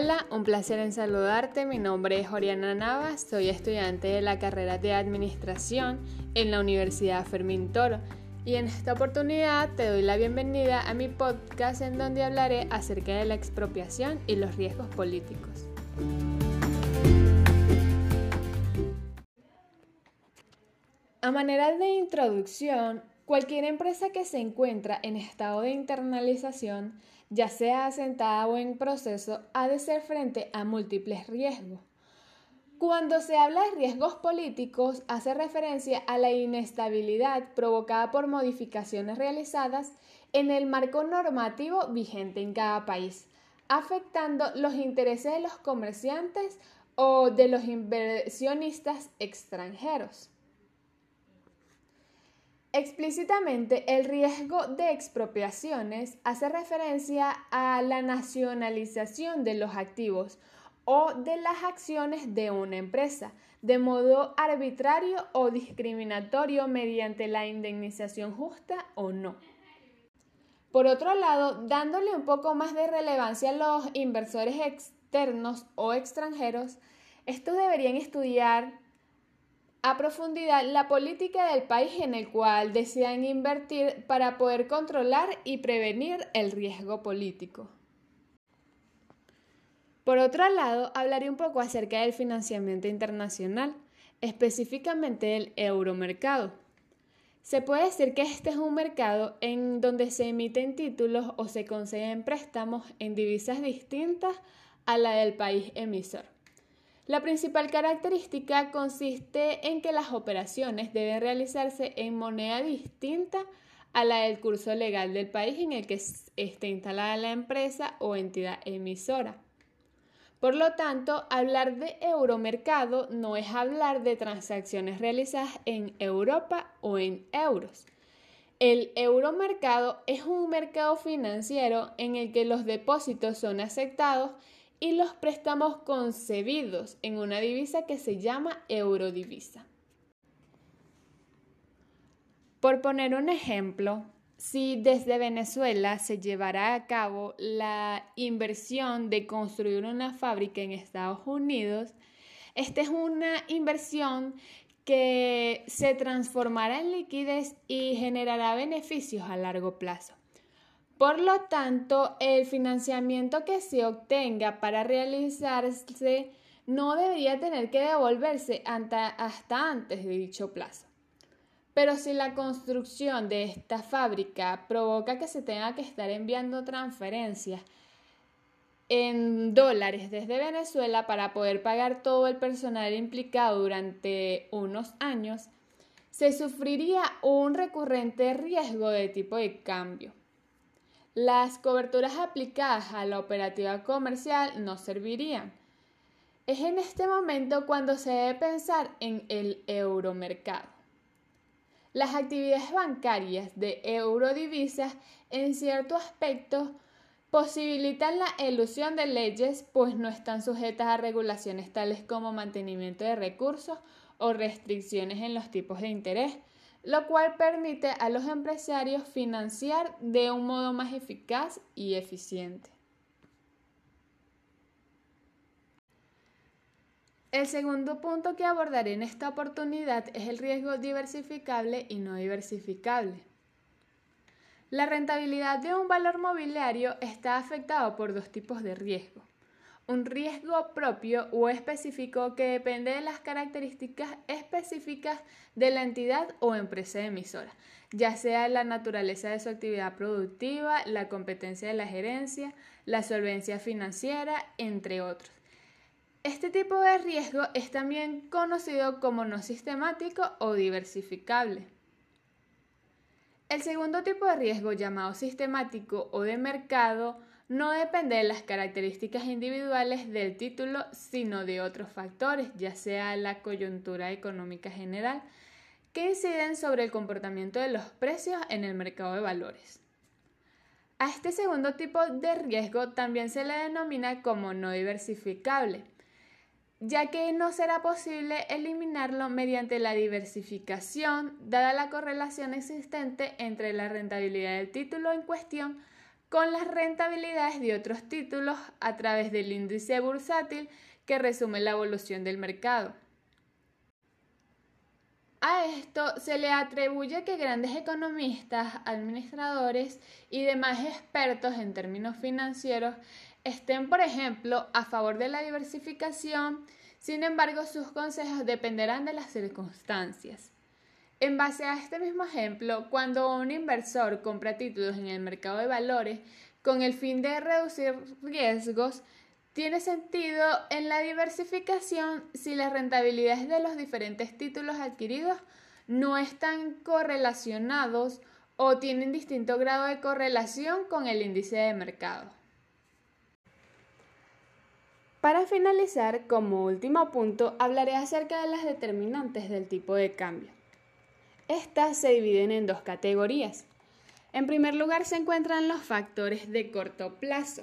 Hola, un placer en saludarte. Mi nombre es Oriana Navas, soy estudiante de la carrera de Administración en la Universidad Fermín Toro y en esta oportunidad te doy la bienvenida a mi podcast en donde hablaré acerca de la expropiación y los riesgos políticos. A manera de introducción, cualquier empresa que se encuentra en estado de internalización ya sea asentada o en proceso, ha de ser frente a múltiples riesgos. Cuando se habla de riesgos políticos, hace referencia a la inestabilidad provocada por modificaciones realizadas en el marco normativo vigente en cada país, afectando los intereses de los comerciantes o de los inversionistas extranjeros. Explícitamente, el riesgo de expropiaciones hace referencia a la nacionalización de los activos o de las acciones de una empresa, de modo arbitrario o discriminatorio mediante la indemnización justa o no. Por otro lado, dándole un poco más de relevancia a los inversores externos o extranjeros, estos deberían estudiar a profundidad la política del país en el cual desean invertir para poder controlar y prevenir el riesgo político. Por otro lado, hablaré un poco acerca del financiamiento internacional, específicamente del euromercado. Se puede decir que este es un mercado en donde se emiten títulos o se conceden préstamos en divisas distintas a la del país emisor. La principal característica consiste en que las operaciones deben realizarse en moneda distinta a la del curso legal del país en el que esté instalada la empresa o entidad emisora. Por lo tanto, hablar de euromercado no es hablar de transacciones realizadas en Europa o en euros. El euromercado es un mercado financiero en el que los depósitos son aceptados y los préstamos concebidos en una divisa que se llama eurodivisa. Por poner un ejemplo, si desde Venezuela se llevara a cabo la inversión de construir una fábrica en Estados Unidos, esta es una inversión que se transformará en liquidez y generará beneficios a largo plazo. Por lo tanto, el financiamiento que se obtenga para realizarse no debería tener que devolverse hasta antes de dicho plazo. Pero si la construcción de esta fábrica provoca que se tenga que estar enviando transferencias en dólares desde Venezuela para poder pagar todo el personal implicado durante unos años, se sufriría un recurrente riesgo de tipo de cambio. Las coberturas aplicadas a la operativa comercial no servirían. Es en este momento cuando se debe pensar en el euromercado. Las actividades bancarias de eurodivisas en cierto aspecto posibilitan la elusión de leyes pues no están sujetas a regulaciones tales como mantenimiento de recursos o restricciones en los tipos de interés, lo cual permite a los empresarios financiar de un modo más eficaz y eficiente. El segundo punto que abordaré en esta oportunidad es el riesgo diversificable y no diversificable. La rentabilidad de un valor mobiliario está afectado por dos tipos de riesgo un riesgo propio o específico que depende de las características específicas de la entidad o empresa emisora, ya sea la naturaleza de su actividad productiva, la competencia de la gerencia, la solvencia financiera, entre otros. Este tipo de riesgo es también conocido como no sistemático o diversificable. El segundo tipo de riesgo llamado sistemático o de mercado no depende de las características individuales del título, sino de otros factores, ya sea la coyuntura económica general, que inciden sobre el comportamiento de los precios en el mercado de valores. A este segundo tipo de riesgo también se le denomina como no diversificable, ya que no será posible eliminarlo mediante la diversificación, dada la correlación existente entre la rentabilidad del título en cuestión con las rentabilidades de otros títulos a través del índice bursátil que resume la evolución del mercado. A esto se le atribuye que grandes economistas, administradores y demás expertos en términos financieros estén, por ejemplo, a favor de la diversificación, sin embargo sus consejos dependerán de las circunstancias. En base a este mismo ejemplo, cuando un inversor compra títulos en el mercado de valores con el fin de reducir riesgos, tiene sentido en la diversificación si las rentabilidades de los diferentes títulos adquiridos no están correlacionados o tienen distinto grado de correlación con el índice de mercado. Para finalizar, como último punto, hablaré acerca de las determinantes del tipo de cambio. Estas se dividen en dos categorías. En primer lugar se encuentran los factores de corto plazo,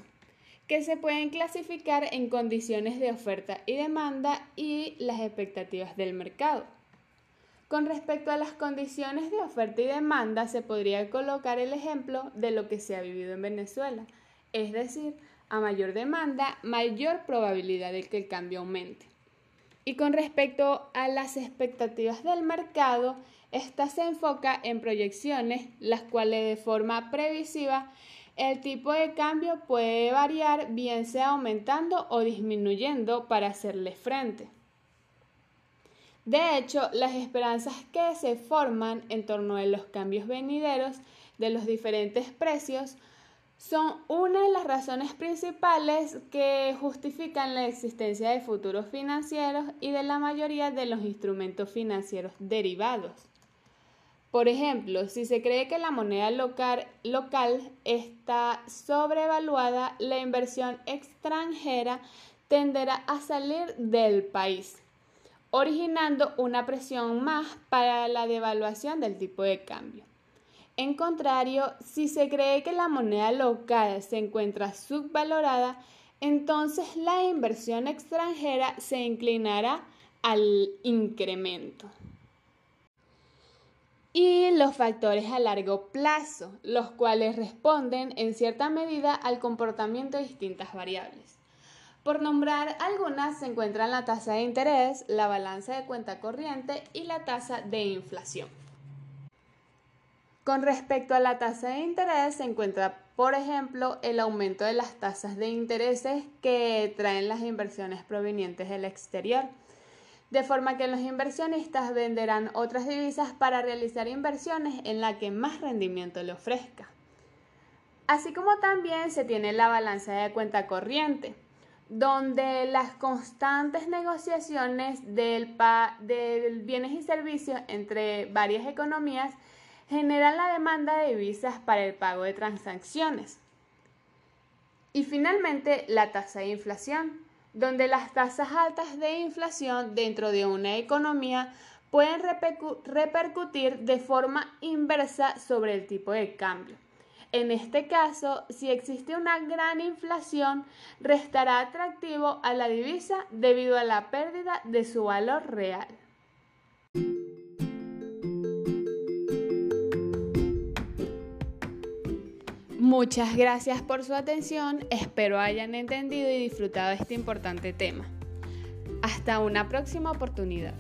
que se pueden clasificar en condiciones de oferta y demanda y las expectativas del mercado. Con respecto a las condiciones de oferta y demanda, se podría colocar el ejemplo de lo que se ha vivido en Venezuela, es decir, a mayor demanda, mayor probabilidad de que el cambio aumente. Y con respecto a las expectativas del mercado, esta se enfoca en proyecciones, las cuales de forma previsiva el tipo de cambio puede variar bien sea aumentando o disminuyendo para hacerle frente. De hecho, las esperanzas que se forman en torno a los cambios venideros de los diferentes precios son una de las razones principales que justifican la existencia de futuros financieros y de la mayoría de los instrumentos financieros derivados. Por ejemplo, si se cree que la moneda local, está sobrevaluada, la inversión extranjera tenderá a salir del país, originando una presión más para la devaluación del tipo de cambio. En contrario, si se cree que la moneda local se encuentra subvalorada, entonces la inversión extranjera se inclinará al incremento. Y los factores a largo plazo, los cuales responden en cierta medida al comportamiento de distintas variables. Por nombrar algunas se encuentran la tasa de interés, la balanza de cuenta corriente y la tasa de inflación. Con respecto a la tasa de interés, se encuentra, por ejemplo, el aumento de las tasas de intereses que traen las inversiones provenientes del exterior, de forma que los inversionistas venderán otras divisas para realizar inversiones en la que más rendimiento le ofrezca. Así como también se tiene la balanza de cuenta corriente, donde las constantes negociaciones del, del bienes y servicios entre varias economías generan la demanda de divisas para el pago de transacciones. Y finalmente, la tasa de inflación, donde las tasas altas de inflación dentro de una economía pueden repercutir de forma inversa sobre el tipo de cambio. En este caso, si existe una gran inflación, restará atractivo a la divisa debido a la pérdida de su valor real. Muchas gracias por su atención, espero hayan entendido y disfrutado este importante tema. Hasta una próxima oportunidad.